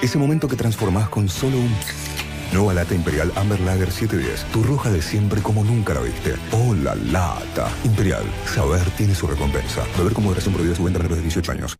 Ese momento que transformás con solo un... Nueva lata Imperial Amber Lager 710. Tu roja de siempre como nunca la viste. ¡Oh, la lata! Imperial. Saber tiene su recompensa. Beber como moderación prohibida su venta a de 18 años.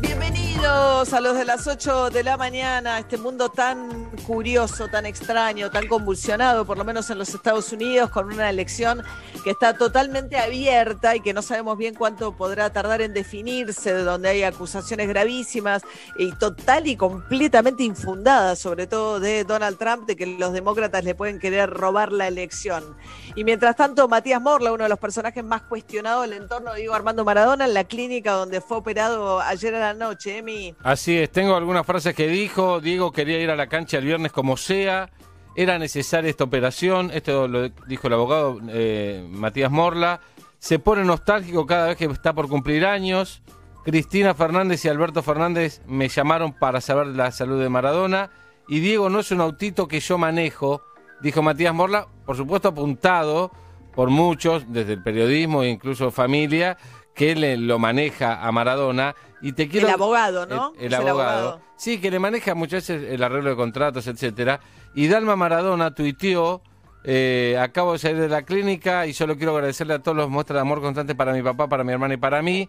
Bienvenidos a los de las 8 de la mañana, este mundo tan curioso, tan extraño, tan convulsionado, por lo menos en los Estados Unidos, con una elección que está totalmente abierta y que no sabemos bien cuánto podrá tardar en definirse, de donde hay acusaciones gravísimas y total y completamente infundadas, sobre todo de Donald Trump, de que los demócratas le pueden querer robar la elección. Y mientras tanto, Matías Morla, uno de los personajes más cuestionados del entorno de Diego Armando Maradona, en la clínica donde fue operado ayer a la noche, Emi. Así es, tengo algunas frases que dijo, Diego quería ir a la cancha el viernes como sea, era necesaria esta operación, esto lo dijo el abogado eh, Matías Morla, se pone nostálgico cada vez que está por cumplir años, Cristina Fernández y Alberto Fernández me llamaron para saber la salud de Maradona, y Diego no es un autito que yo manejo, dijo Matías Morla, por supuesto apuntado por muchos, desde el periodismo e incluso familia, que le, lo maneja a Maradona. Y te quiero, el abogado, ¿no? El, el abogado. Sí, que le maneja muchas veces el arreglo de contratos, etcétera. Y Dalma Maradona tuiteó, eh, acabo de salir de la clínica y solo quiero agradecerle a todos los muestras de amor constante para mi papá, para mi hermana y para mí.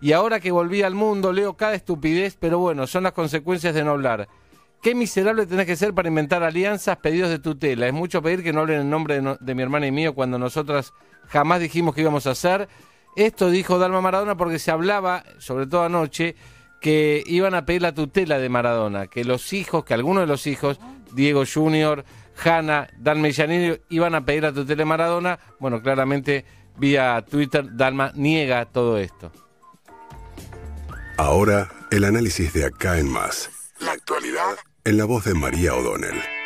Y ahora que volví al mundo leo cada estupidez, pero bueno, son las consecuencias de no hablar. Qué miserable tenés que ser para inventar alianzas, pedidos de tutela. Es mucho pedir que no hablen en nombre de, no- de mi hermana y mío cuando nosotras jamás dijimos que íbamos a hacer. Esto dijo Dalma Maradona porque se hablaba, sobre todo anoche, que iban a pedir la tutela de Maradona, que los hijos, que algunos de los hijos, Diego Junior, Hanna, Dalma y Giannini, iban a pedir la tutela de Maradona. Bueno, claramente vía Twitter Dalma niega todo esto. Ahora, el análisis de acá en más. La actualidad en la voz de María O'Donnell.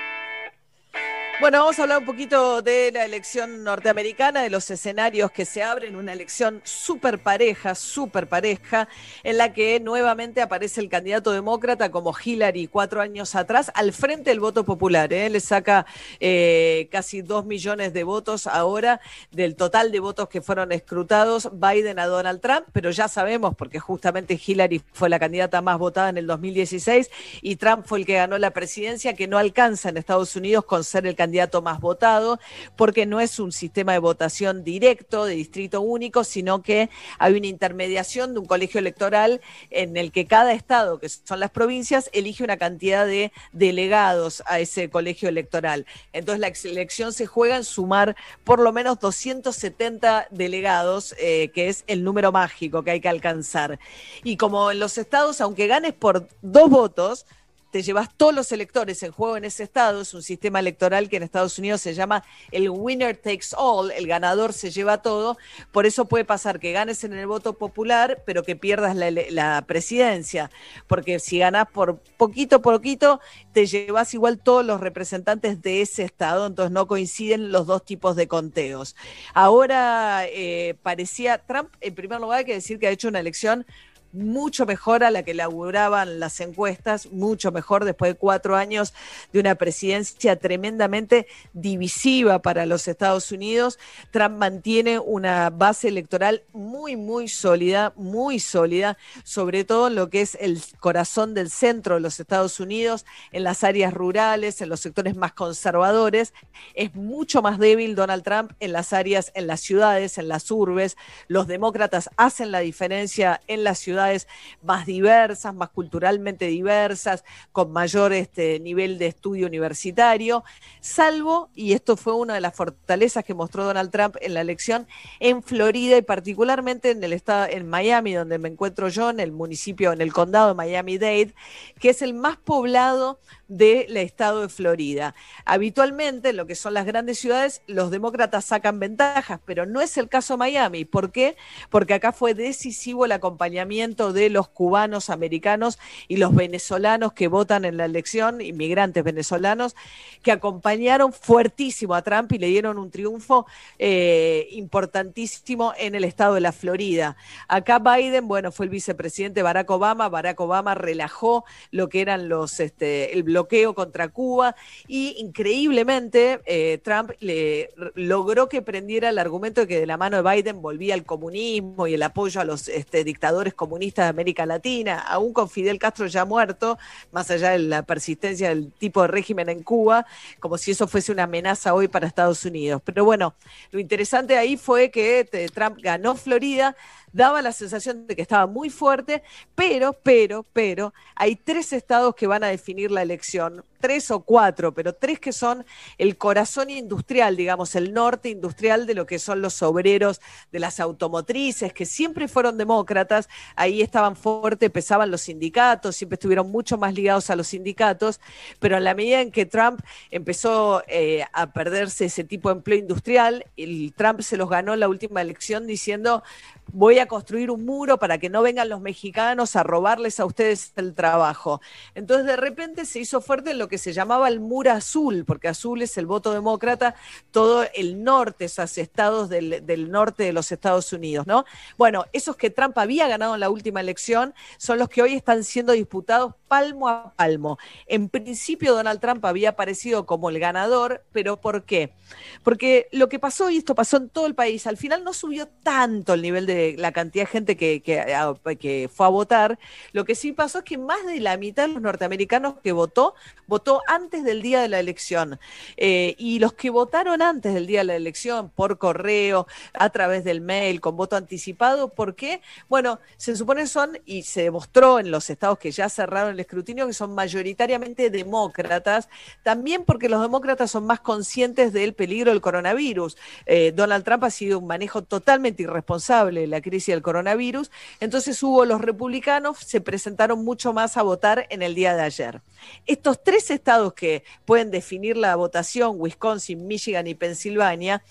Bueno, vamos a hablar un poquito de la elección norteamericana, de los escenarios que se abren, una elección súper pareja, súper pareja, en la que nuevamente aparece el candidato demócrata como Hillary cuatro años atrás, al frente del voto popular. ¿eh? Le saca eh, casi dos millones de votos ahora del total de votos que fueron escrutados Biden a Donald Trump, pero ya sabemos, porque justamente Hillary fue la candidata más votada en el 2016 y Trump fue el que ganó la presidencia, que no alcanza en Estados Unidos con ser el candidato más votado, porque no es un sistema de votación directo, de distrito único, sino que hay una intermediación de un colegio electoral en el que cada estado, que son las provincias, elige una cantidad de delegados a ese colegio electoral. Entonces la elección se juega en sumar por lo menos 270 delegados, eh, que es el número mágico que hay que alcanzar. Y como en los estados, aunque ganes por dos votos, te llevas todos los electores en juego en ese estado, es un sistema electoral que en Estados Unidos se llama el winner takes all, el ganador se lleva todo, por eso puede pasar que ganes en el voto popular, pero que pierdas la, presidencia, porque si ganas por poquito, poquito, te llevas igual todos los representantes de ese estado, entonces no coinciden los dos tipos de conteos. Ahora eh, parecía, Trump, en primer lugar, hay que decir que ha hecho una elección mucho mejor a la que laburaban las encuestas, mucho mejor después de cuatro años de una presidencia tremendamente divisiva para los Estados Unidos. Trump mantiene una base electoral muy, muy sólida, muy sólida, sobre todo en lo que es el corazón del centro de los Estados Unidos, en las áreas rurales, en los sectores más conservadores. Es mucho más débil Donald Trump en las áreas, en las ciudades, en las urbes. Los demócratas hacen la diferencia en las ciudades más diversas, más culturalmente diversas, con mayor este, nivel de estudio universitario, salvo, y esto fue una de las fortalezas que mostró Donald Trump en la elección, en Florida y particularmente en el estado, en Miami, donde me encuentro yo, en el municipio, en el condado de Miami-Dade, que es el más poblado del estado de Florida. Habitualmente, en lo que son las grandes ciudades, los demócratas sacan ventajas, pero no es el caso Miami. ¿Por qué? Porque acá fue decisivo el acompañamiento de los cubanos americanos y los venezolanos que votan en la elección, inmigrantes venezolanos, que acompañaron fuertísimo a Trump y le dieron un triunfo eh, importantísimo en el estado de la Florida. Acá Biden, bueno, fue el vicepresidente Barack Obama, Barack Obama relajó lo que eran los, este, el bloqueo contra Cuba y increíblemente eh, Trump le logró que prendiera el argumento de que de la mano de Biden volvía el comunismo y el apoyo a los este, dictadores comunistas de América Latina, aún con Fidel Castro ya muerto, más allá de la persistencia del tipo de régimen en Cuba, como si eso fuese una amenaza hoy para Estados Unidos. Pero bueno, lo interesante ahí fue que eh, Trump ganó Florida, daba la sensación de que estaba muy fuerte, pero, pero, pero, hay tres estados que van a definir la elección, tres o cuatro, pero tres que son el corazón industrial, digamos, el norte industrial de lo que son los obreros de las automotrices, que siempre fueron demócratas, ahí estaban fuertes, pesaban los sindicatos, siempre estuvieron mucho más ligados a los sindicatos, pero en la medida en que Trump empezó eh, a perderse ese tipo de empleo industrial, Trump se los ganó en la última elección diciendo voy a construir un muro para que no vengan los mexicanos a robarles a ustedes el trabajo. Entonces de repente se hizo fuerte lo que se llamaba el muro azul, porque azul es el voto demócrata, todo el norte, esos estados del, del norte de los Estados Unidos, ¿no? Bueno, esos que Trump había ganado en la última elección son los que hoy están siendo disputados palmo a palmo. En principio Donald Trump había aparecido como el ganador, pero ¿por qué? Porque lo que pasó, y esto pasó en todo el país, al final no subió tanto el nivel de la cantidad de gente que, que, fue a votar. Lo que sí pasó es que más de la mitad de los norteamericanos que votó, votó antes del día de la elección. Eh, y los que votaron antes del día de la elección, por correo, a través del mail, con voto anticipado, ¿por qué? Bueno, se supone son, y se demostró en los estados que ya cerraron el escrutinio que son mayoritariamente demócratas, también porque los demócratas son más conscientes del peligro del coronavirus. Eh, Donald Trump ha sido un manejo totalmente irresponsable de la crisis del coronavirus, entonces hubo los republicanos, se presentaron mucho más a votar en el día de ayer. Estos tres estados que pueden definir la votación, Wisconsin, Michigan y Pensilvania,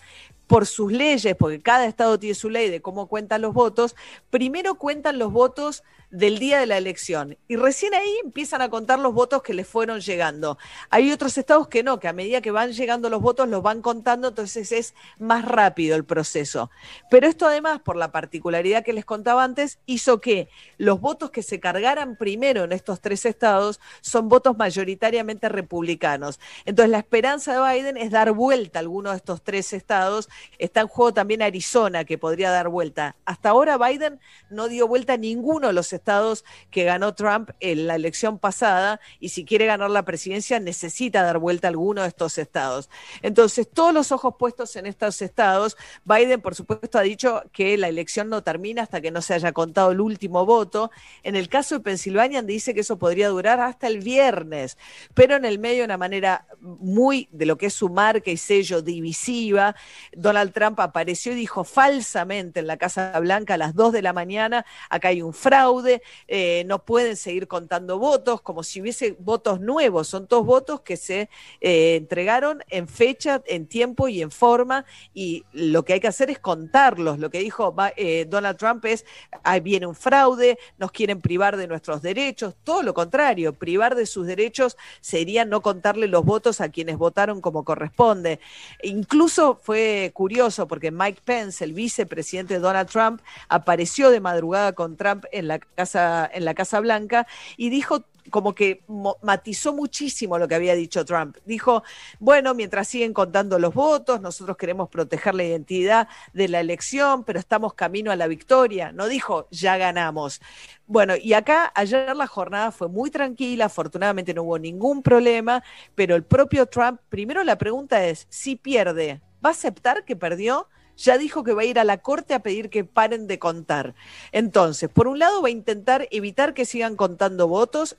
por sus leyes, porque cada estado tiene su ley de cómo cuentan los votos, primero cuentan los votos del día de la elección. Y recién ahí empiezan a contar los votos que les fueron llegando. Hay otros estados que no, que a medida que van llegando los votos los van contando, entonces es más rápido el proceso. Pero esto además, por la particularidad que les contaba antes, hizo que los votos que se cargaran primero en estos tres estados son votos mayoritariamente republicanos. Entonces la esperanza de Biden es dar vuelta a alguno de estos tres estados. Está en juego también Arizona, que podría dar vuelta. Hasta ahora Biden no dio vuelta a ninguno de los estados estados que ganó Trump en la elección pasada y si quiere ganar la presidencia necesita dar vuelta a alguno de estos estados. Entonces, todos los ojos puestos en estos estados, Biden, por supuesto, ha dicho que la elección no termina hasta que no se haya contado el último voto. En el caso de Pensilvania, dice que eso podría durar hasta el viernes, pero en el medio de una manera muy de lo que es su marca y sello divisiva, Donald Trump apareció y dijo falsamente en la Casa Blanca a las 2 de la mañana, acá hay un fraude, eh, no pueden seguir contando votos, como si hubiese votos nuevos, son todos votos que se eh, entregaron en fecha, en tiempo y en forma, y lo que hay que hacer es contarlos. Lo que dijo eh, Donald Trump es, ahí viene un fraude, nos quieren privar de nuestros derechos, todo lo contrario, privar de sus derechos sería no contarle los votos a quienes votaron como corresponde. Incluso fue curioso porque Mike Pence, el vicepresidente de Donald Trump, apareció de madrugada con Trump en la en la Casa Blanca y dijo como que matizó muchísimo lo que había dicho Trump. Dijo, bueno, mientras siguen contando los votos, nosotros queremos proteger la identidad de la elección, pero estamos camino a la victoria. No dijo, ya ganamos. Bueno, y acá ayer la jornada fue muy tranquila, afortunadamente no hubo ningún problema, pero el propio Trump, primero la pregunta es, si pierde, ¿va a aceptar que perdió? Ya dijo que va a ir a la corte a pedir que paren de contar. Entonces, por un lado va a intentar evitar que sigan contando votos,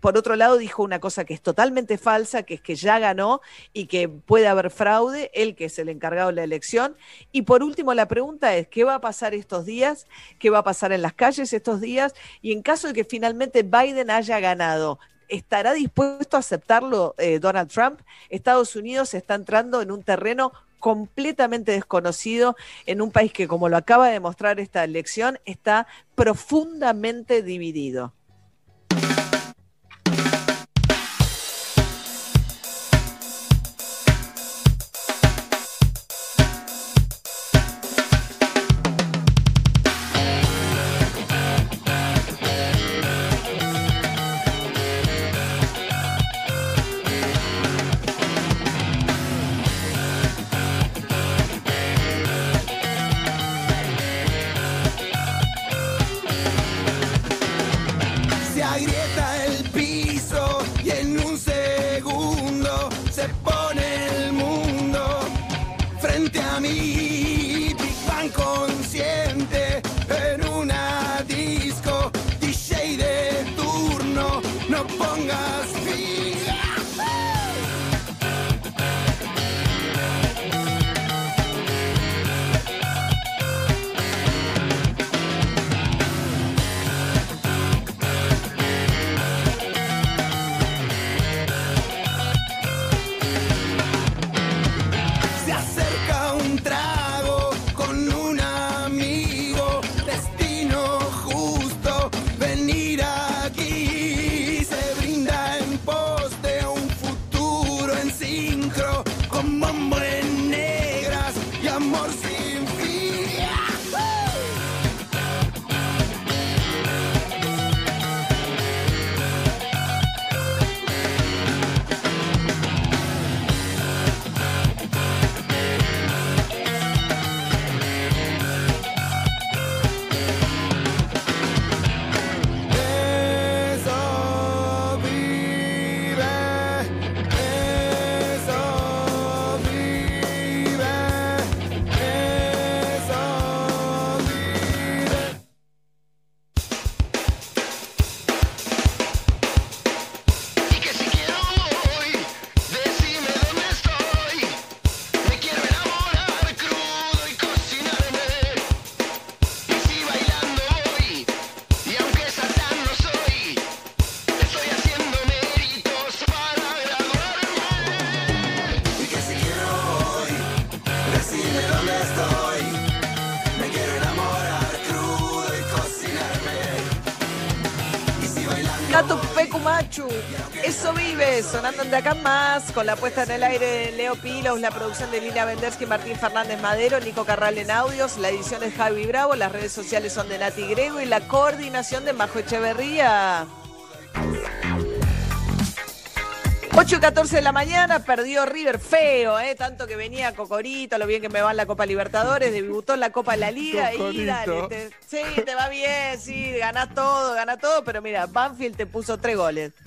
por otro lado, dijo una cosa que es totalmente falsa, que es que ya ganó y que puede haber fraude, él que es el encargado de la elección. Y por último, la pregunta es, ¿qué va a pasar estos días? ¿Qué va a pasar en las calles estos días? Y en caso de que finalmente Biden haya ganado, ¿estará dispuesto a aceptarlo eh, Donald Trump? Estados Unidos está entrando en un terreno completamente desconocido en un país que, como lo acaba de demostrar esta elección, está profundamente dividido. Sonando de acá más, con la puesta en el aire de Leo Pilos, la producción de Lina Vendersky, Martín Fernández Madero, Nico Carral en audios, la edición es Javi Bravo, las redes sociales son de Nati Grego y la coordinación de Majo Echeverría. 8 y 14 de la mañana, perdió River feo, ¿eh? tanto que venía Cocorito, lo bien que me va en la Copa Libertadores, debutó en la Copa de la Liga y dale, sí, te va bien, sí, ganás todo, ganás todo, pero mira, Banfield te puso tres goles.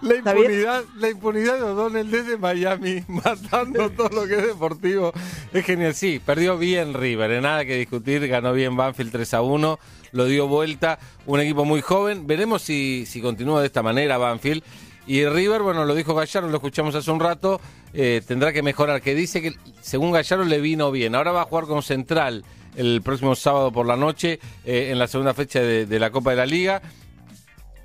la, impunidad, la impunidad de O'Donnell desde Miami, matando todo lo que es deportivo, es genial. Sí, perdió bien River, ¿eh? nada que discutir, ganó bien Banfield 3 a 1, lo dio vuelta, un equipo muy joven, veremos si, si continúa de esta manera Banfield. Y River, bueno, lo dijo Gallardo, lo escuchamos hace un rato, eh, tendrá que mejorar, que dice que según Gallardo le vino bien. Ahora va a jugar con Central el próximo sábado por la noche eh, en la segunda fecha de, la Copa de la Liga.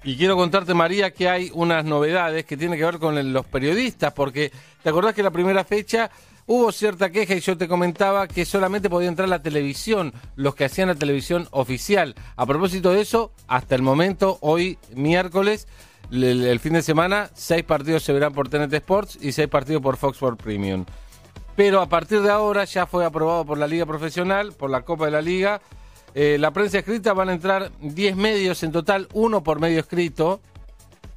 Y quiero contarte, María, que hay unas novedades que tienen que ver con los periodistas, porque te acordás que la primera fecha hubo cierta queja y yo te comentaba que solamente podía entrar la televisión, los que hacían la televisión oficial. A propósito de eso, hasta el momento, hoy miércoles, el, fin de semana, seis partidos se verán por TNT Sports y seis partidos por Fox Sports Premium. Pero a partir de ahora ya fue aprobado por la Liga Profesional, por la Copa de la Liga. Eh, la prensa escrita van a entrar 10 medios en total, uno por medio escrito.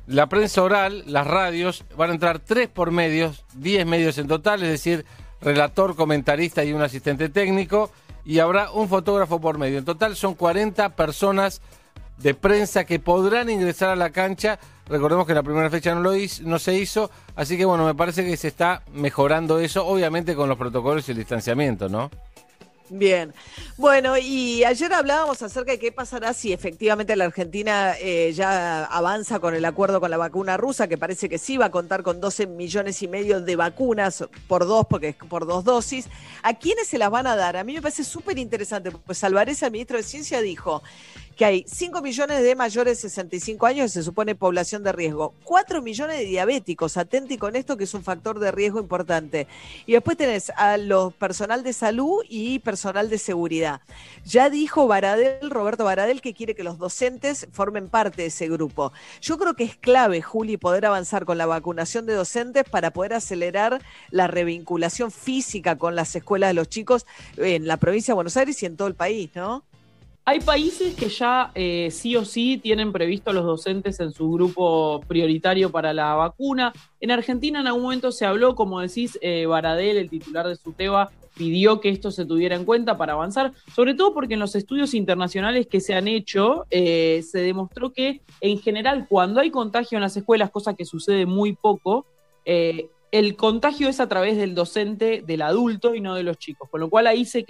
La prensa oral, las radios, van a entrar tres por medios, 10 medios en total, es decir, relator, comentarista y un asistente técnico. Y habrá un fotógrafo por medio. En total son 40 personas de prensa que podrán ingresar a la cancha. Recordemos que la primera fecha no, lo hizo, no se hizo, así que bueno, me parece que se está mejorando eso, obviamente con los protocolos y el distanciamiento, ¿no? Bien, bueno, y ayer hablábamos acerca de qué pasará si efectivamente la Argentina eh, ya avanza con el acuerdo con la vacuna rusa, que parece que sí va a contar con 12 millones y medio de vacunas por dos, porque es por dos dosis. ¿A quiénes se las van a dar? A mí me parece súper interesante, pues Alvarez, el ministro de Ciencia, dijo que hay 5 millones de mayores de 65 años, se supone población de riesgo, 4 millones de diabéticos, atenti con esto que es un factor de riesgo importante. Y después tenés a los personal de salud y personal de seguridad. Ya dijo Baradel, Roberto Baradel, que quiere que los docentes formen parte de ese grupo. Yo creo que es clave, Juli, poder avanzar con la vacunación de docentes para poder acelerar la revinculación física con las escuelas de los chicos en la provincia de Buenos Aires y en todo el país, ¿no? Hay países que ya eh, sí o sí tienen previsto a los docentes en su grupo prioritario para la vacuna. En Argentina en algún momento se habló, como decís, eh, Baradel, el titular de SUTEBA, pidió que esto se tuviera en cuenta para avanzar, sobre todo porque en los estudios internacionales que se han hecho eh, se demostró que en general cuando hay contagio en las escuelas, cosa que sucede muy poco, el contagio es a través del docente, del adulto y no de los chicos, con lo cual ahí se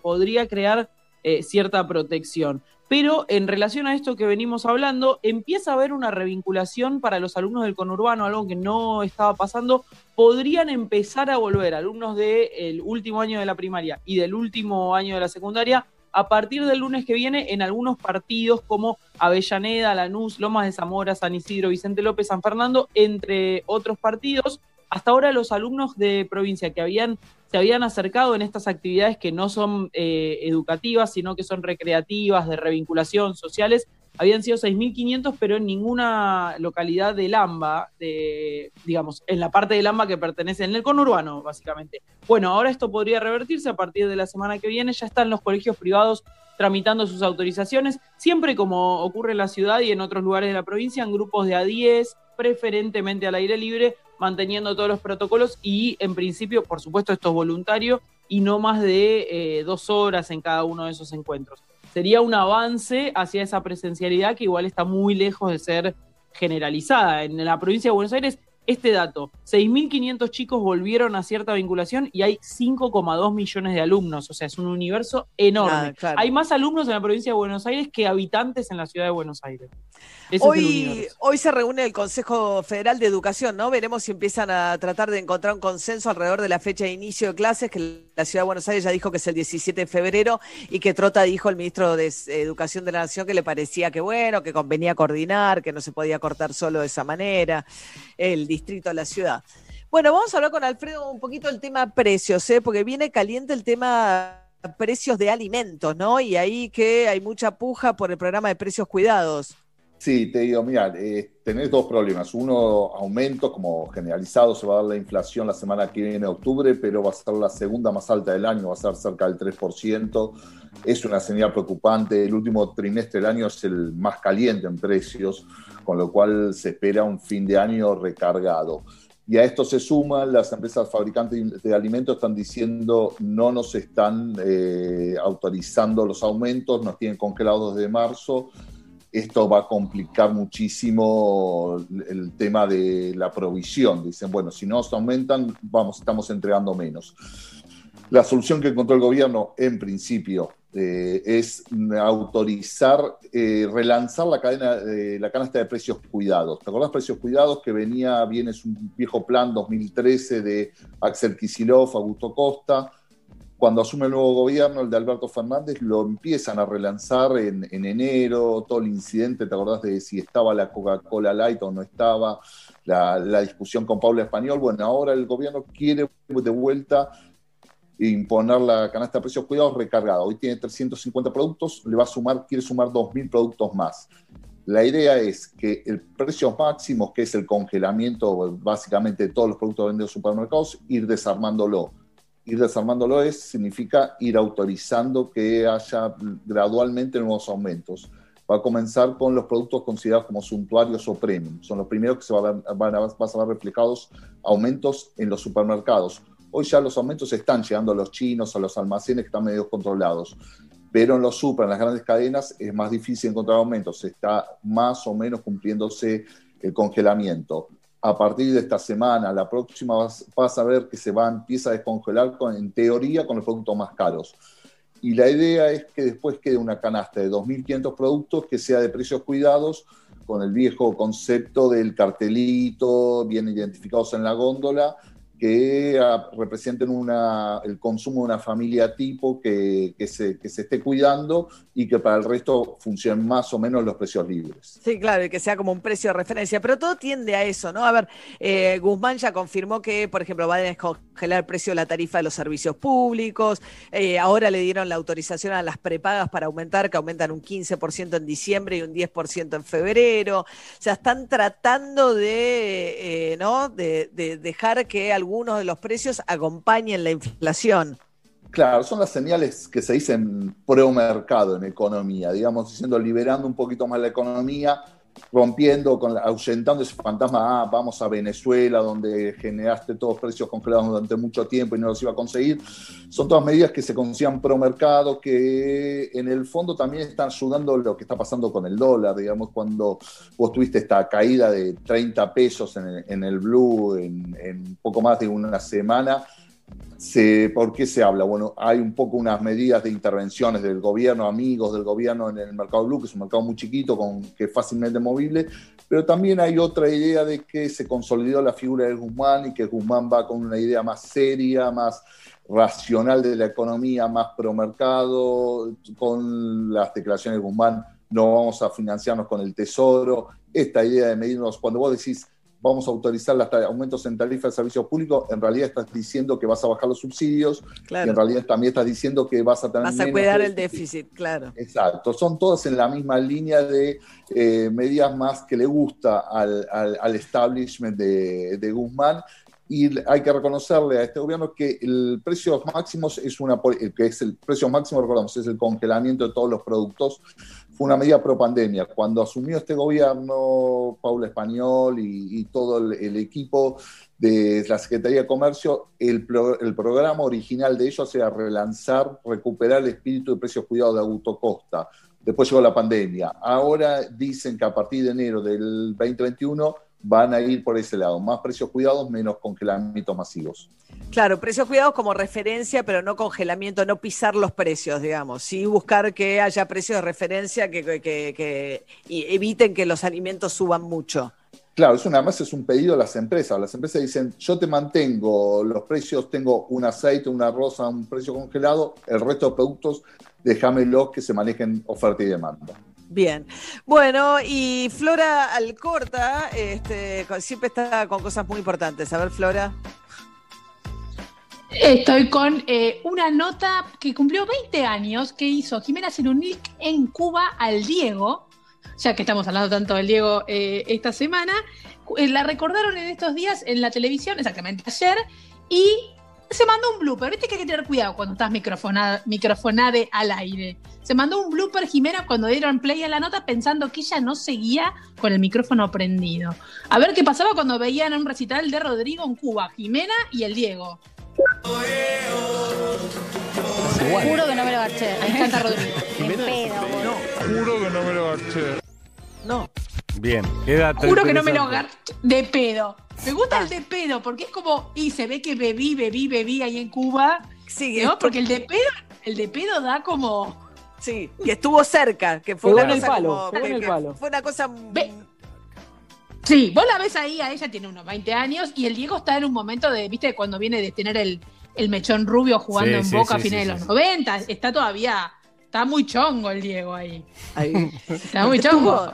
podría crear eh, cierta protección. Pero en relación a esto que venimos hablando, empieza a haber una revinculación para los alumnos del conurbano, algo que no estaba pasando. Podrían empezar a volver alumnos del último año de la primaria y del último año de la secundaria a partir del lunes que viene en algunos partidos como Avellaneda, Lanús, Lomas de Zamora, San Isidro, Vicente López, San Fernando, entre otros partidos. Hasta ahora los alumnos de provincia que habían se habían acercado en estas actividades que no son eh, educativas, sino que son recreativas, de revinculación, sociales, habían sido 6.500, pero en ninguna localidad de Lamba, de, digamos, en la parte de Lamba que pertenece, en el conurbano, básicamente. Bueno, ahora esto podría revertirse a partir de la semana que viene, ya están los colegios privados tramitando sus autorizaciones, siempre como ocurre en la ciudad y en otros lugares de la provincia, en grupos de a 10, preferentemente al aire libre, manteniendo todos los protocolos y en principio, por supuesto, esto es voluntario y no más de eh, dos horas en cada uno de esos encuentros. Sería un avance hacia esa presencialidad que igual está muy lejos de ser generalizada. En la provincia de Buenos Aires este dato, 6.500 chicos volvieron a cierta vinculación y hay 5,2 millones de alumnos, o sea, es un universo enorme. Ah, hay más alumnos en la provincia de Buenos Aires que habitantes en la ciudad de Buenos Aires. hoy, hoy se reúne el Consejo Federal de Educación, ¿no? Veremos si empiezan a tratar de encontrar un consenso alrededor de la fecha de inicio de clases, que la ciudad de Buenos Aires ya dijo que es el 17 de febrero y que Trota dijo el ministro de Educación de la Nación que le parecía que bueno, que convenía coordinar, que no se podía cortar solo de esa manera. El distrito de la ciudad. Bueno, vamos a hablar con Alfredo un poquito del tema precios, ¿eh? porque viene caliente el tema precios de alimentos, ¿no? Y ahí que hay mucha puja por el programa de precios cuidados. Sí, te digo, mira, eh, tenés dos problemas. Uno, aumento, como generalizado, se va a dar la inflación la semana que viene, en octubre, pero va a ser la segunda más alta del año, va a ser cerca del 3%. Es una señal preocupante. El último trimestre del año es el más caliente en precios con lo cual se espera un fin de año recargado. Y a esto se suman las empresas fabricantes de alimentos están diciendo no nos están eh, autorizando los aumentos, nos tienen congelados desde marzo. Esto va a complicar muchísimo el tema de la provisión. Dicen, bueno, si no se aumentan, vamos, estamos entregando menos. La solución que encontró el gobierno, en principio, eh, es autorizar, eh, relanzar la cadena, de la canasta de precios cuidados. ¿Te acordás precios cuidados que venía, viene es un viejo plan 2013 de Axel Kisilov, Augusto Costa? Cuando asume el nuevo gobierno, el de Alberto Fernández, lo empiezan a relanzar en, enero, todo el incidente, ¿te acordás de si estaba la Coca-Cola Light o no estaba? La, discusión con Paula Español. Bueno, ahora el gobierno quiere de vuelta imponer la canasta de precios cuidados recargada. Hoy tiene 350 productos, le va a sumar, quiere sumar 2.000 productos más. La idea es que el precio máximo, que es el congelamiento básicamente de todos los productos vendidos en supermercados, ir desarmándolo. Ir desarmándolo es, significa ir autorizando que haya gradualmente nuevos aumentos. Va a comenzar con los productos considerados como suntuarios o premium. Son los primeros que se van a, van a, ver reflejados aumentos en los supermercados Hoy ya los aumentos están llegando a los chinos, a los almacenes que están medio controlados. Pero en los super, en las grandes cadenas, es más difícil encontrar aumentos. Está más o menos cumpliéndose el congelamiento. A partir de esta semana, la próxima, vas, a ver que se va, empieza a descongelar, con, en teoría, con los productos más caros. Y la idea es que después quede una canasta de 2.500 productos que sea de precios cuidados, con el viejo concepto del cartelito, bien identificados en la góndola, que representen una, el consumo de una familia tipo que, que, se, que se esté cuidando y que para el resto funcionen más o menos los precios libres. Sí, claro, y que sea como un precio de referencia, pero todo tiende a eso, ¿no? A ver, eh, Guzmán ya confirmó que, por ejemplo, va a descongelar el precio de la tarifa de los servicios públicos, eh, ahora le dieron la autorización a las prepagas para aumentar, que aumentan un 15% en diciembre y un 10% en febrero, o sea, están tratando de, eh, ¿no? De, de dejar que algunos de los precios acompañen la inflación. Claro, son las señales que se dicen pro-mercado en economía, digamos, diciendo, liberando un poquito más la economía, rompiendo, con, ahuyentando ese fantasma, ah, vamos a Venezuela, donde generaste todos precios congelados durante mucho tiempo y no los iba a conseguir. Son todas medidas que se consideran pro mercado, que en el fondo también están ayudando lo que está pasando con el dólar, digamos, cuando vos tuviste esta caída de 30 pesos en el, blue en poco más de una semana ¿Por qué se habla? Bueno, hay un poco unas medidas de intervenciones del gobierno, amigos del gobierno en el mercado blue, que es un mercado muy chiquito, con, que es fácilmente movible, pero también hay otra idea de que se consolidó la figura de Guzmán y que Guzmán va con una idea más seria, más racional de la economía, más pro mercado, con las declaraciones de Guzmán, no vamos a financiarnos con el tesoro, esta idea de medirnos, cuando vos decís vamos a autorizar los aumentos en tarifa de servicios públicos, en realidad estás diciendo que vas a bajar los subsidios, y en realidad también estás diciendo que vas a tener... Vas a cuidar el déficit, claro. Exacto, son todas en la misma línea de eh, medidas más que le gusta al, al, establishment de, de Guzmán, y hay que reconocerle a este gobierno que el precio máximo es una que es el precio máximo recordamos es el congelamiento de todos los productos fue una medida pro pandemia. Cuando asumió este gobierno, Paula Español y, todo el, equipo de la Secretaría de Comercio, el, el, programa original de ellos era relanzar, recuperar el espíritu de precios cuidados de Augusto Costa. Después llegó la pandemia. Ahora dicen que a partir de enero del 2021 van a ir por ese lado, más precios cuidados, menos congelamientos masivos. Claro, precios cuidados como referencia, pero no congelamiento, no pisar los precios, digamos, sí buscar que haya precios de referencia que, eviten que los alimentos suban mucho. Claro, eso nada más es un pedido a las empresas. Las empresas dicen, yo te mantengo los precios, tengo un aceite, una rosa, un precio congelado, el resto de productos déjamelos que se manejen oferta y demanda. Bien. Bueno, y Flora Alcorta este, siempre está con cosas muy importantes. A ver, Flora. Estoy con eh, una nota que cumplió 20 años que hizo Jimena Cerunic en Cuba al Diego, ya que estamos hablando tanto del Diego eh, esta semana. Eh, la recordaron en estos días en la televisión, exactamente ayer, y se mandó un blooper. Viste que hay que tener cuidado cuando estás microfonada, microfonade al aire. Se mandó un blooper Jimena cuando dieron play a la nota pensando que ella no seguía con el micrófono prendido. A ver qué pasaba cuando veían un recital de Rodrigo en Cuba, Jimena y el Diego. Juro que no me lo garché. Me encanta Rodrigo. pedo, no, juro que no me lo garché. No. Bien, quédate. Juro que no me lo garché de pedo. Me gusta el de pedo, porque es como, y se ve que bebí, bebí, bebí ahí en Cuba. Sí, ¿no? Porque el de pedo, el de pedo da como. Sí, que estuvo cerca, que fue, una cosa palo, fue una cosa. Sí, vos la ves ahí, a ella tiene unos 20 años y el Diego está en un momento de, viste, cuando viene de tener el, el mechón rubio jugando en Boca a fines de los 90, está todavía, está muy chongo el Diego ahí. ahí. Está muy chongo.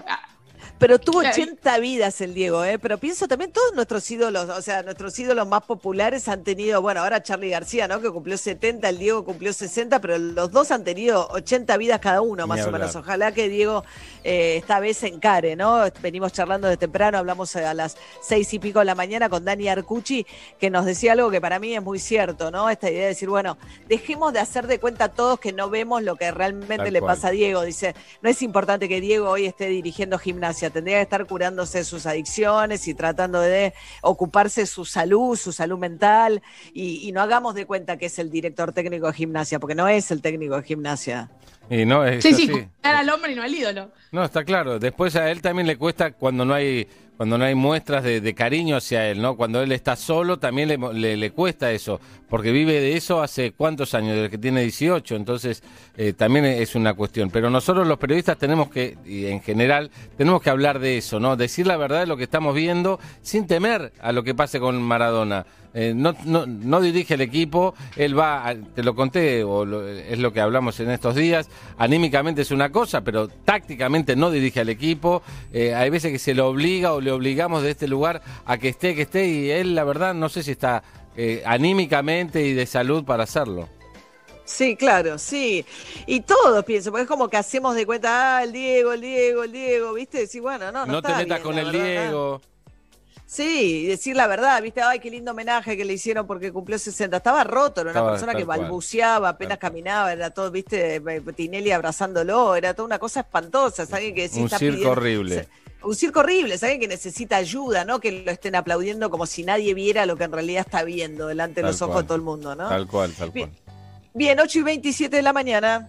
Pero tuvo 80 vidas el Diego, ¿eh? Pero pienso también todos nuestros ídolos, o sea, nuestros ídolos más populares han tenido, bueno, ahora Charlie García, ¿no? Que cumplió 70, el Diego cumplió 60, pero los dos han tenido 80 vidas cada uno, más o menos. Ojalá que Diego eh, esta vez se encare, ¿no? Venimos charlando de temprano, hablamos a las seis y pico de la mañana con Dani Arcucci, que nos decía algo que para mí es muy cierto, ¿no? Esta idea de decir, bueno, dejemos de hacer de cuenta todos que no vemos lo que realmente le pasa a Diego. Dice, no es importante que Diego hoy esté dirigiendo gimnasia tendría que estar curándose sus adicciones y tratando de ocuparse su salud, su salud mental, y, no hagamos de cuenta que es el director técnico de gimnasia, porque no es el técnico de gimnasia. Y no, es sí, sí, al hombre y no al ídolo. No, está claro. Después a él también le cuesta cuando no hay cuando no hay muestras de, cariño hacia él, ¿no? Cuando él está solo también le, le, cuesta eso, porque vive de eso hace cuántos años, desde que tiene 18, entonces eh, también es una cuestión. Pero nosotros los periodistas tenemos que, y en general, tenemos que hablar de eso, ¿no? Decir la verdad de lo que estamos viendo sin temer a lo que pase con Maradona. Eh, no, no, no, dirige el equipo, él va, te lo conté, o es lo que hablamos en estos días, anímicamente es una cosa, pero tácticamente no dirige al equipo, eh, hay veces que se lo obliga o le obligamos de este lugar a que esté, que esté, y él la verdad no sé si está eh, anímicamente y de salud para hacerlo. Sí, claro, sí. Y todos pienso, porque es como que hacemos de cuenta, ah, el Diego, el Diego, el Diego, ¿viste? Sí, bueno, no, no, no te metas con el Diego. Sí, decir la verdad, viste, ay, qué lindo homenaje que le hicieron porque cumplió 60. Estaba roto, era una persona que balbuceaba, apenas caminaba, era todo, viste, Tinelli abrazándolo, era toda una cosa espantosa, ¿saben? Que Un circo horrible. Un circo horrible, ¿saben? Que necesita ayuda, ¿no? Que lo estén aplaudiendo como si nadie viera lo que en realidad está viendo delante de los ojos de todo el mundo, ¿no? Tal cual, tal cual. Bien, 8 y 27 de la mañana.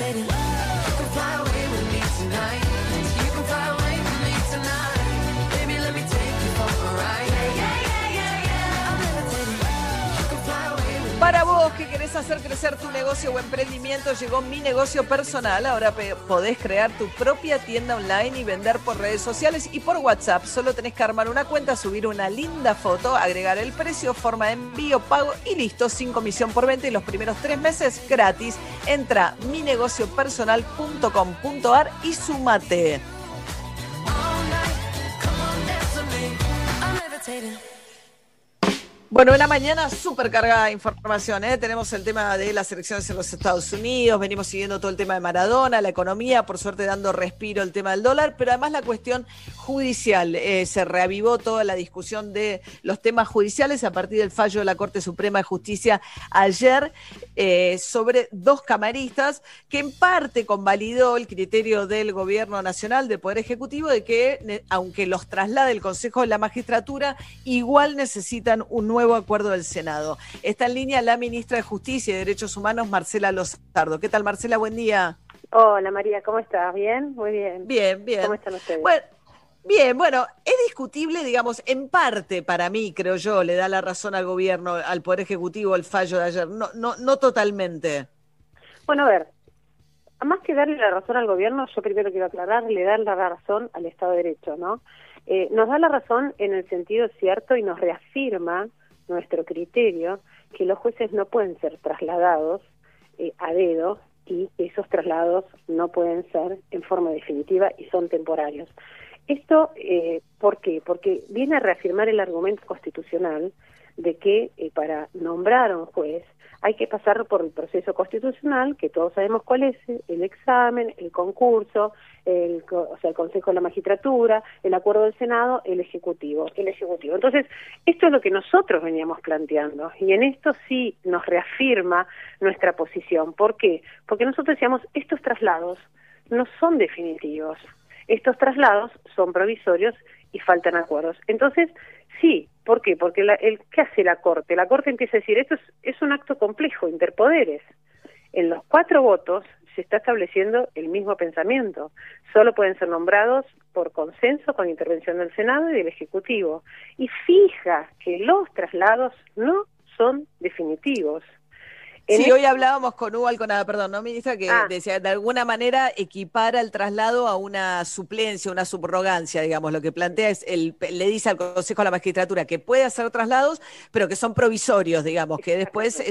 baby. Llegó mi negocio personal. Ahora podés crear tu propia tienda online y vender por redes sociales y por WhatsApp. Solo tenés que armar una cuenta, subir una linda foto, agregar el precio, forma de envío, pago y listo, sin comisión por venta y los primeros tres meses gratis. Entra minegociopersonal.com.ar y sumate. Bueno, una mañana súper cargada de información. ¿eh? Tenemos el tema de las elecciones en los Estados Unidos, venimos siguiendo todo el tema de Maradona, la economía, por suerte dando respiro el tema del dólar, pero además la cuestión judicial. Eh, se reavivó toda la discusión de los temas judiciales a partir del fallo de la Corte Suprema de Justicia ayer eh, sobre dos camaristas que en parte convalidó el criterio del Gobierno Nacional, del Poder Ejecutivo, de que aunque los traslade el Consejo de la Magistratura, igual necesitan un nuevo nuevo acuerdo del Senado. Está en línea la ministra de Justicia y Derechos Humanos, Marcela Lozardo. ¿Qué tal, Marcela? Buen día. Hola, María, ¿cómo estás? ¿Bien? Muy bien. Bien, bien. ¿Cómo están ustedes? Bueno, Bien, bueno, es discutible, digamos, en parte para mí, creo yo, le da la razón al gobierno, al Poder Ejecutivo el fallo de ayer, no, no, no totalmente. Bueno, a ver, más que darle la razón al gobierno, yo primero quiero aclarar, le dan la razón al Estado de Derecho, ¿no? Eh, nos da la razón en el sentido cierto y nos reafirma nuestro criterio que los jueces no pueden ser trasladados eh, a dedo y esos traslados no pueden ser en forma definitiva y son temporarios. Esto, eh, ¿por qué? Porque viene a reafirmar el argumento constitucional de que eh, para nombrar a un juez hay que pasar por el proceso constitucional, que todos sabemos cuál es, el examen, el concurso, el, o sea, el Consejo de la Magistratura, el acuerdo del Senado, el Ejecutivo, el Ejecutivo. Entonces, esto es lo que nosotros veníamos planteando y en esto sí nos reafirma nuestra posición. ¿Por qué? Porque nosotros decíamos, estos traslados no son definitivos, estos traslados son provisorios y faltan acuerdos. Entonces, sí, ¿por qué? Porque la, el, ¿qué hace la Corte? La Corte empieza a decir, esto es, es un acto complejo, interpoderes. En los cuatro votos se está estableciendo el mismo pensamiento. Solo pueden ser nombrados por consenso con intervención del Senado y del Ejecutivo. Y fija que los traslados no son definitivos. Sí, hoy hablábamos con Hugo Alconada, perdón, ¿no, ministra? Que ah. decía, de alguna manera equipara el traslado a una suplencia, una subrogancia, digamos. Lo que plantea es, el, le dice al Consejo de la Magistratura que puede hacer traslados, pero que son provisorios, digamos, que después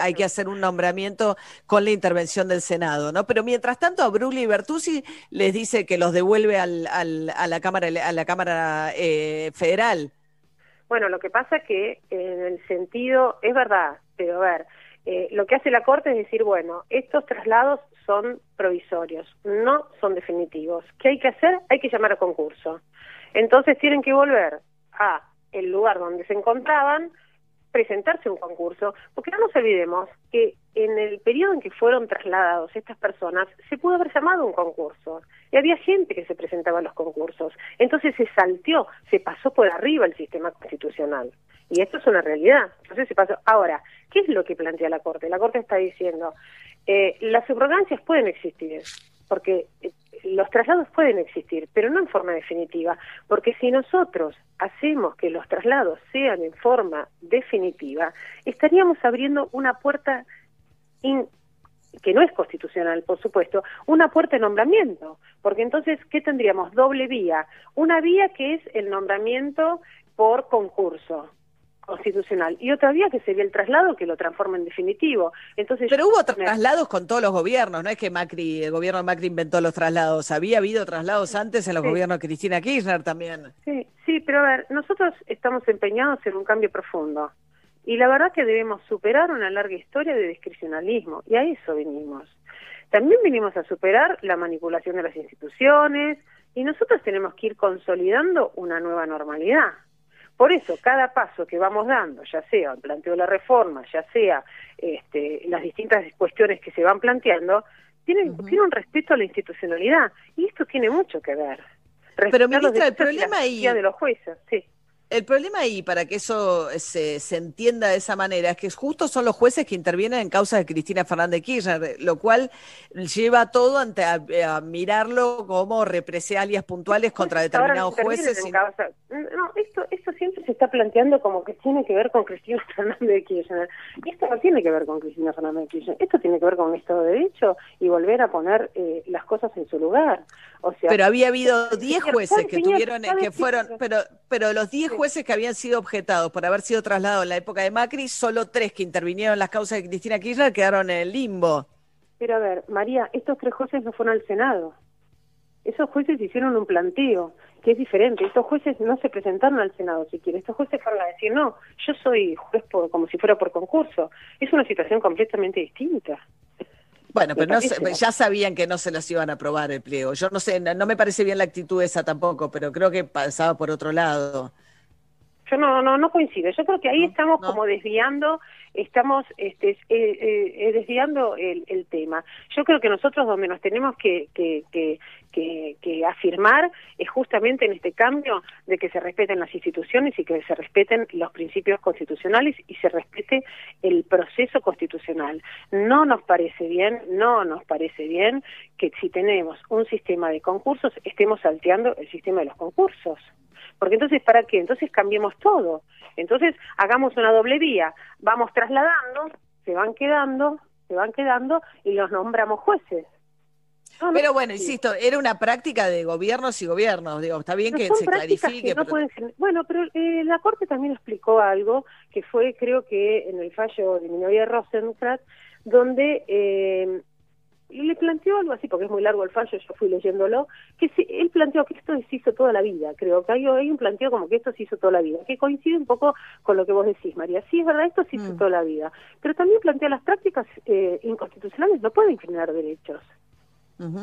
hay que hacer un nombramiento con la intervención del Senado, ¿no? Pero mientras tanto, a Brugli y Bertuzzi les dice que los devuelve al, al, a la Cámara, a la cámara eh, Federal. Bueno, lo que pasa que en el sentido, es verdad, pero a ver, eh, lo que hace la Corte es decir, bueno, estos traslados son provisorios, no son definitivos. ¿Qué hay que hacer? Hay que llamar a concurso. Entonces tienen que volver a el lugar donde se encontraban, presentarse un concurso, porque no nos olvidemos que en el periodo en que fueron trasladados estas personas, se pudo haber llamado un concurso, y había gente que se presentaba a los concursos. Entonces se salteó, se pasó por arriba el sistema constitucional. Y esto es una realidad. Entonces se pasó. Ahora, ¿qué es lo que plantea la Corte? La Corte está diciendo, eh, las subrogancias pueden existir, porque eh, los traslados pueden existir, pero no en forma definitiva, porque si nosotros hacemos que los traslados sean en forma definitiva, estaríamos abriendo una puerta que no es constitucional, por supuesto, una puerta de nombramiento, porque entonces, ¿qué tendríamos? Doble vía. Una vía que es el nombramiento por concurso, constitucional y otra vía que sería el traslado que lo transforma en definitivo. Entonces, Pero hubo traslados con todos los gobiernos, no es que Macri, el gobierno de Macri inventó los traslados, había habido traslados antes en los gobiernos de Cristina Kirchner también. Sí, sí, pero a ver, nosotros estamos empeñados en un cambio profundo y la verdad que debemos superar una larga historia de discrecionalismo y a eso venimos. También venimos a superar la manipulación de las instituciones y nosotros tenemos que ir consolidando una nueva normalidad. Por eso, cada paso que vamos dando, ya sea el planteo de la reforma, ya sea este, las distintas cuestiones que se van planteando, tiene, un respeto a la institucionalidad. Y esto tiene mucho que ver. Pero, ministra, el problema ahí... de los jueces, sí. El problema ahí, para que eso se, se, entienda de esa manera, es que justo son los jueces que intervienen en causa de Cristina Fernández Kirchner, lo cual lleva todo ante a, mirarlo como represalias puntuales contra determinados jueces. No, esto, esto siempre se está planteando como que tiene que ver con Cristina Fernández Kirchner. Y esto no tiene que ver con Cristina Fernández Kirchner. Esto tiene que ver con un Estado de Derecho y volver a poner eh, las cosas en su lugar. O sea, pero había habido 10 jueces que tuvieron, que fueron, pero, pero los 10 jueces que habían sido objetados por haber sido trasladados en la época de Macri, solo tres que intervinieron en las causas de Cristina Kirchner quedaron en el limbo. Pero a ver, María, estos tres jueces no fueron al Senado. Esos jueces hicieron un planteo que es diferente. Estos jueces no se presentaron al Senado si quieren. Estos jueces fueron a decir, no, yo soy juez como si fuera por concurso. Es una situación completamente distinta. Bueno, pero ya sabían que no se las iban a aprobar el pliego. Yo no sé, no me parece bien la actitud esa tampoco, pero creo que pasaba por otro lado. Yo no, no, no coincido. Yo creo que ahí estamos como desviando estamos este, eh, eh, eh, desviando el, el, tema. Yo creo que nosotros donde nos tenemos que, que, que, que, afirmar es justamente en este cambio de que se respeten las instituciones y que se respeten los principios constitucionales y se respete el proceso constitucional. No nos parece bien, no nos parece bien que si tenemos un sistema de concursos estemos salteando el sistema de los concursos. Porque entonces, ¿para qué? Entonces cambiemos todo. Entonces, hagamos una doble vía. Vamos trasladando, se van quedando, se van quedando y los nombramos jueces. pero bueno, insisto, era una práctica de gobiernos y gobiernos. Digo, está bien que se clarifique. Bueno, pero eh, la Corte también explicó algo que fue, creo que en el fallo de minoría Rosenkrantz, donde eh, y le planteó algo así, porque es muy largo el fallo, yo fui leyéndolo, que él planteó que esto se hizo toda la vida, creo que hay, un planteo como que esto se hizo toda la vida, que coincide un poco con lo que vos decís, María. Sí, es verdad, esto se hizo mm. toda la vida, pero también plantea las prácticas eh, inconstitucionales no pueden generar derechos.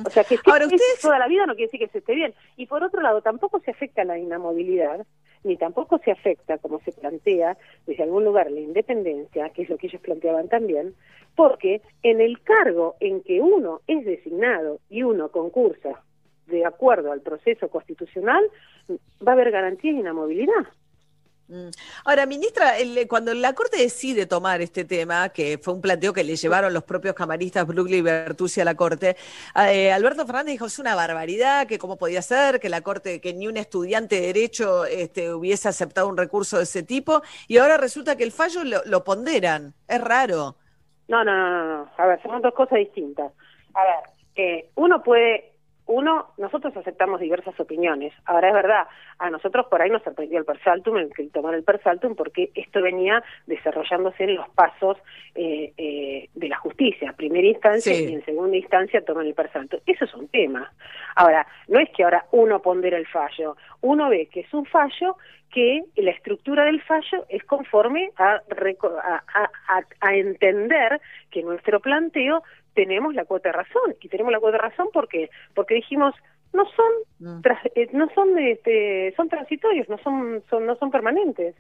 O sea, que si Ahora, ustedes... toda la vida no quiere decir que se esté bien. Y por otro lado, tampoco se afecta la inamovilidad, ni tampoco se afecta, como se plantea desde algún lugar, la independencia, que es lo que ellos planteaban también, porque en el cargo en que uno es designado y uno concursa de acuerdo al proceso constitucional, va a haber garantía de inamovilidad. Mm. Ahora, ministra, cuando la Corte decide tomar este tema, que fue un planteo que le llevaron los propios camaristas Brugli y Bertuzzi a la Corte, eh, Alberto Fernández dijo, es una barbaridad, que cómo podía ser, que la Corte, que ni un estudiante de Derecho este, hubiese aceptado un recurso de ese tipo, y ahora resulta que el fallo lo, ponderan. Es raro. No, no, no, no, A ver, son dos cosas distintas. A ver, eh, uno puede uno, nosotros aceptamos diversas opiniones. Ahora es verdad, a nosotros por ahí nos sorprendió el persaltum, el, el tomar el persaltum, porque esto venía desarrollándose en los pasos eh, eh, de la justicia. Primera instancia y en segunda instancia toman el persaltum. Eso es un tema. Ahora, no es que ahora uno pondera el fallo, uno ve que es un fallo que la estructura del fallo es conforme a, a, a entender que nuestro planteo tenemos la cuota de razón y tenemos la cuota de razón porque porque dijimos no son mm. eh, no son este son transitorios no son, son no son permanentes.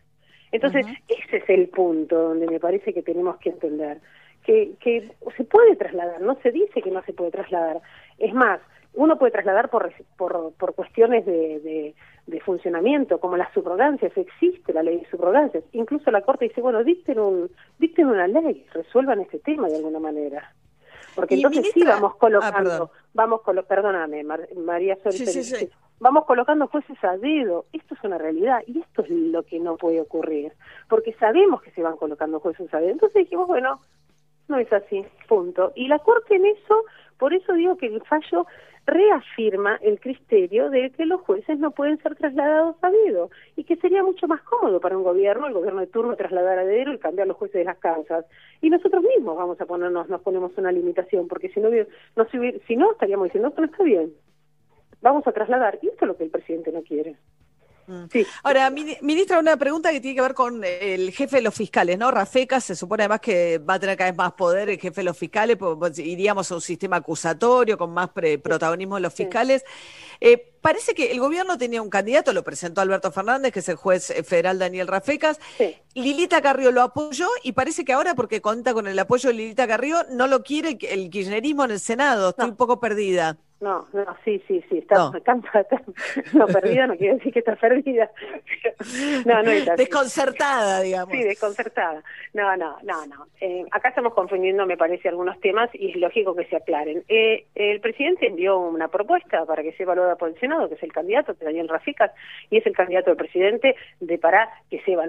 Entonces ese es el punto donde me parece que tenemos que entender que que se puede trasladar no se dice que no se puede trasladar. Es más uno puede trasladar por por, por cuestiones de, de, de funcionamiento como las subrogancias existe la ley de subrogancias. Incluso la corte dice bueno dicten un dicten una ley resuelvan este tema de alguna manera porque entonces sí vamos ah, colocando, vamos colo perdóname María Sol, vamos colocando jueces a dedo, esto es una realidad y esto es lo que no puede ocurrir, porque sabemos que se van colocando jueces a dedo, entonces dijimos, bueno, no es así, punto. Y la Corte en eso, por eso digo que el fallo reafirma el criterio de que los jueces no pueden ser trasladados a dedo y que sería mucho más cómodo para un gobierno, el gobierno de turno, trasladar a dedo y cambiar los jueces de las causas. Y nosotros mismos vamos a ponernos, nos ponemos una limitación, porque si no, no si no estaríamos diciendo que no está bien. Vamos a trasladar, y esto es lo que el presidente no quiere. Mm. Sí. Ahora, ministra, una pregunta que tiene que ver con el jefe de los fiscales, ¿no? Rafeca se supone además que va a tener cada vez más poder el jefe de los fiscales, pues, pues, iríamos a un sistema acusatorio con más protagonismo de los fiscales. Eh, parece que el gobierno tenía un candidato, lo presentó Alberto Fernández, que es el juez federal Daniel Rafecas. Lilita Carrió lo apoyó y parece que ahora, porque cuenta con el apoyo de Lilita Carrió, no lo quiere el kirchnerismo en el Senado. Estoy un poco perdida. No, no, sí, sí, sí, está, no. no, perdida no quiere decir que está perdida. no, no es Desconcertada, digamos. Sí, desconcertada. No, no, no, no. Eh, acá estamos confundiendo, me parece, algunos temas y es lógico que se aclaren. Eh, el presidente envió una propuesta para que sea evaluada por el Senado, que es el candidato, Daniel Raficas, y es el candidato del presidente de para que se evalúe